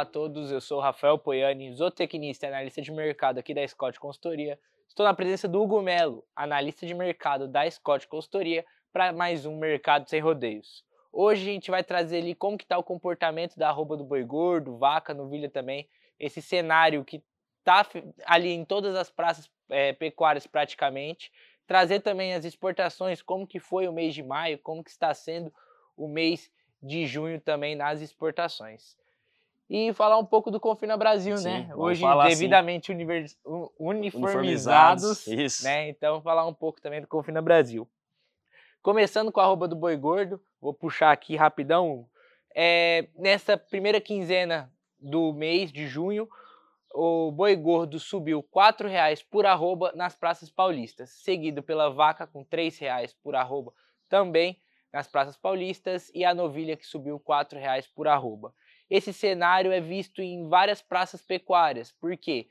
Olá a todos, eu sou Rafael Poiani, zootecnista e analista de mercado aqui da Scott Consultoria. Estou na presença do Hugo Melo, analista de mercado da Scott Consultoria, para mais um Mercado Sem Rodeios. Hoje a gente vai trazer ali como que está o comportamento da arroba do boi gordo, vaca, novilha também, esse cenário que está ali em todas as praças é, pecuárias praticamente, trazer também as exportações, como que foi o mês de maio, como que está sendo o mês de junho também nas exportações e falar um pouco do Confina Brasil, Sim, né? Hoje devidamente univers... uniformizados, uniformizados né? Então falar um pouco também do Confina Brasil. Começando com a arroba do Boi Gordo, vou puxar aqui rapidão. É, nessa primeira quinzena do mês de junho, o boi gordo subiu R$ reais por arroba nas praças paulistas, seguido pela vaca com R$ reais por arroba também nas praças paulistas e a novilha que subiu R$ reais por arroba. Esse cenário é visto em várias praças pecuárias, porque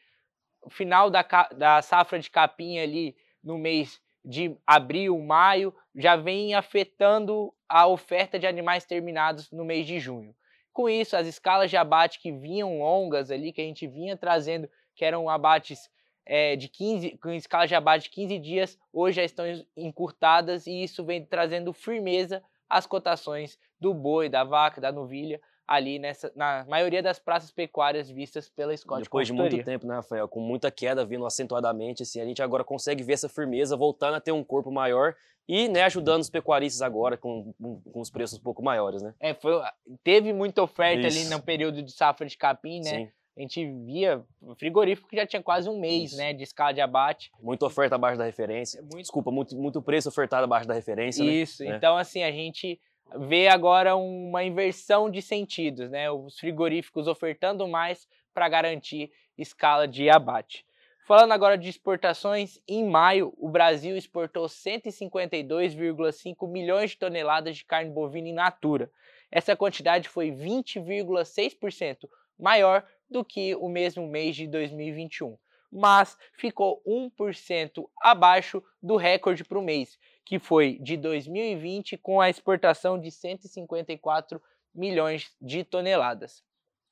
o final da, da safra de capim ali no mês de abril, maio, já vem afetando a oferta de animais terminados no mês de junho. Com isso, as escalas de abate que vinham longas ali, que a gente vinha trazendo, que eram abates é, de 15, com escala de abate de 15 dias, hoje já estão encurtadas e isso vem trazendo firmeza às cotações do boi, da vaca, da novilha, ali nessa, na maioria das praças pecuárias vistas pela Scott Depois de muito tempo, né, Rafael? Com muita queda vindo acentuadamente, assim, a gente agora consegue ver essa firmeza voltando a ter um corpo maior e né, ajudando os pecuaristas agora com, com os preços um pouco maiores, né? É, foi, teve muita oferta Isso. ali no período de safra de capim, né? Sim. A gente via frigorífico que já tinha quase um mês, Isso. né, de escala de abate. Muita oferta abaixo da referência. Muito... Desculpa, muito, muito preço ofertado abaixo da referência, né? Isso, né? então assim, a gente vê agora uma inversão de sentidos, né? Os frigoríficos ofertando mais para garantir escala de abate. Falando agora de exportações, em maio o Brasil exportou 152,5 milhões de toneladas de carne bovina in natura. Essa quantidade foi 20,6% maior do que o mesmo mês de 2021, mas ficou 1% abaixo do recorde para o mês, que foi de 2020 com a exportação de 154 milhões de toneladas.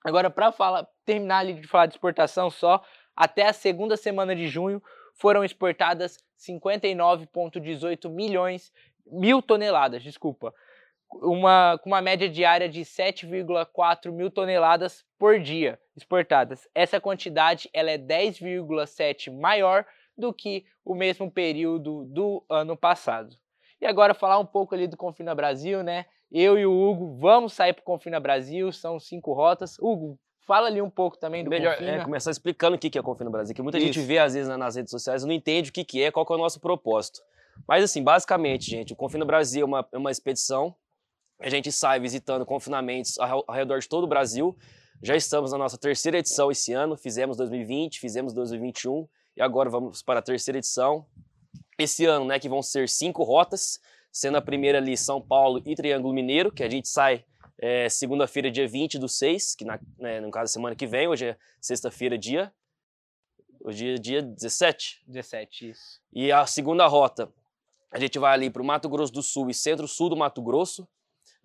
Agora, para terminar de falar de exportação só, até a segunda semana de junho foram exportadas 59,18 milhões, mil toneladas, desculpa, uma, com uma média diária de 7,4 mil toneladas por dia exportadas. Essa quantidade ela é 10,7 maior do que o mesmo período do ano passado. E agora falar um pouco ali do Confina Brasil, né? Eu e o Hugo vamos sair para o Confina Brasil, são cinco rotas. Hugo, fala ali um pouco também do Melhor, Confina. É, começar explicando o que é Confina Brasil, que muita Isso. gente vê às vezes nas redes sociais e não entende o que é, qual que é o nosso propósito. Mas assim, basicamente, gente, o Confina Brasil é uma, é uma expedição. A gente sai visitando confinamentos ao redor de todo o Brasil. Já estamos na nossa terceira edição esse ano, fizemos 2020, fizemos 2021 e agora vamos para a terceira edição. Esse ano, né, que vão ser cinco rotas, sendo a primeira ali São Paulo e Triângulo Mineiro, que a gente sai é, segunda-feira, dia 20 do 6, que na, né, no caso semana que vem, hoje é sexta-feira, dia. Hoje é dia 17. 17, isso. E a segunda rota, a gente vai ali para o Mato Grosso do Sul e centro-sul do Mato Grosso.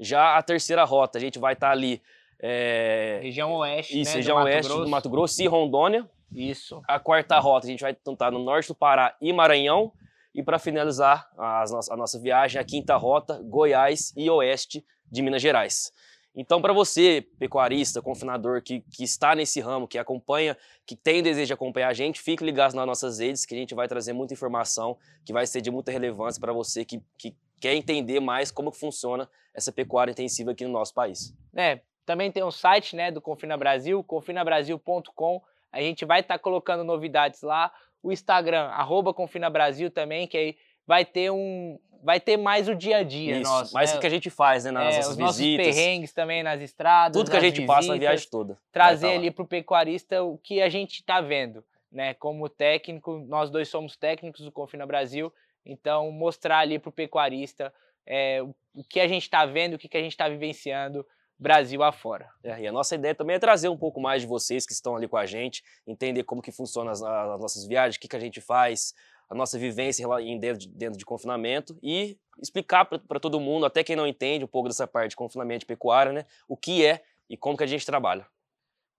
Já a terceira rota, a gente vai estar tá ali. É... Região oeste. Isso, né, região do oeste Grosso. do Mato Grosso e Rondônia. Isso. A quarta rota, a gente vai tentar no norte do Pará e Maranhão. E para finalizar a nossa, a nossa viagem, a quinta rota, Goiás e oeste de Minas Gerais. Então, para você, pecuarista, confinador, que, que está nesse ramo, que acompanha, que tem desejo de acompanhar a gente, fique ligado nas nossas redes, que a gente vai trazer muita informação que vai ser de muita relevância para você que, que quer entender mais como funciona essa pecuária intensiva aqui no nosso país. É, também tem um site né, do Confina Brasil, confinabrasil.com. A gente vai estar tá colocando novidades lá o Instagram, arroba Confina Brasil também, que aí vai ter um. Vai ter mais o dia a dia Isso, nosso. mais né? o que a gente faz, né? Nas é, nossas os nossos visitas. perrengues também nas estradas. Tudo que a gente visitas, passa na viagem toda. Trazer tá ali para o pecuarista o que a gente está vendo. Né? Como técnico, nós dois somos técnicos do Confina Brasil, então mostrar ali para o pecuarista é, o que a gente está vendo, o que, que a gente está vivenciando Brasil afora. É, e a nossa ideia também é trazer um pouco mais de vocês que estão ali com a gente, entender como que funcionam as, as nossas viagens, o que, que a gente faz, a nossa vivência em dentro de, dentro de confinamento e explicar para todo mundo, até quem não entende um pouco dessa parte de confinamento de pecuária, né, o que é e como que a gente trabalha.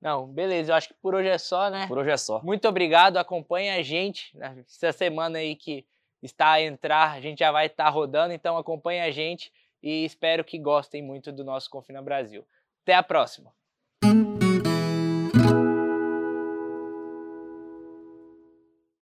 Não, beleza. Eu acho que por hoje é só, né? Por hoje é só. Muito obrigado. Acompanhe a gente. Né? Essa semana aí que está a entrar, a gente já vai estar rodando. Então acompanhe a gente e espero que gostem muito do nosso Confina Brasil. Até a próxima.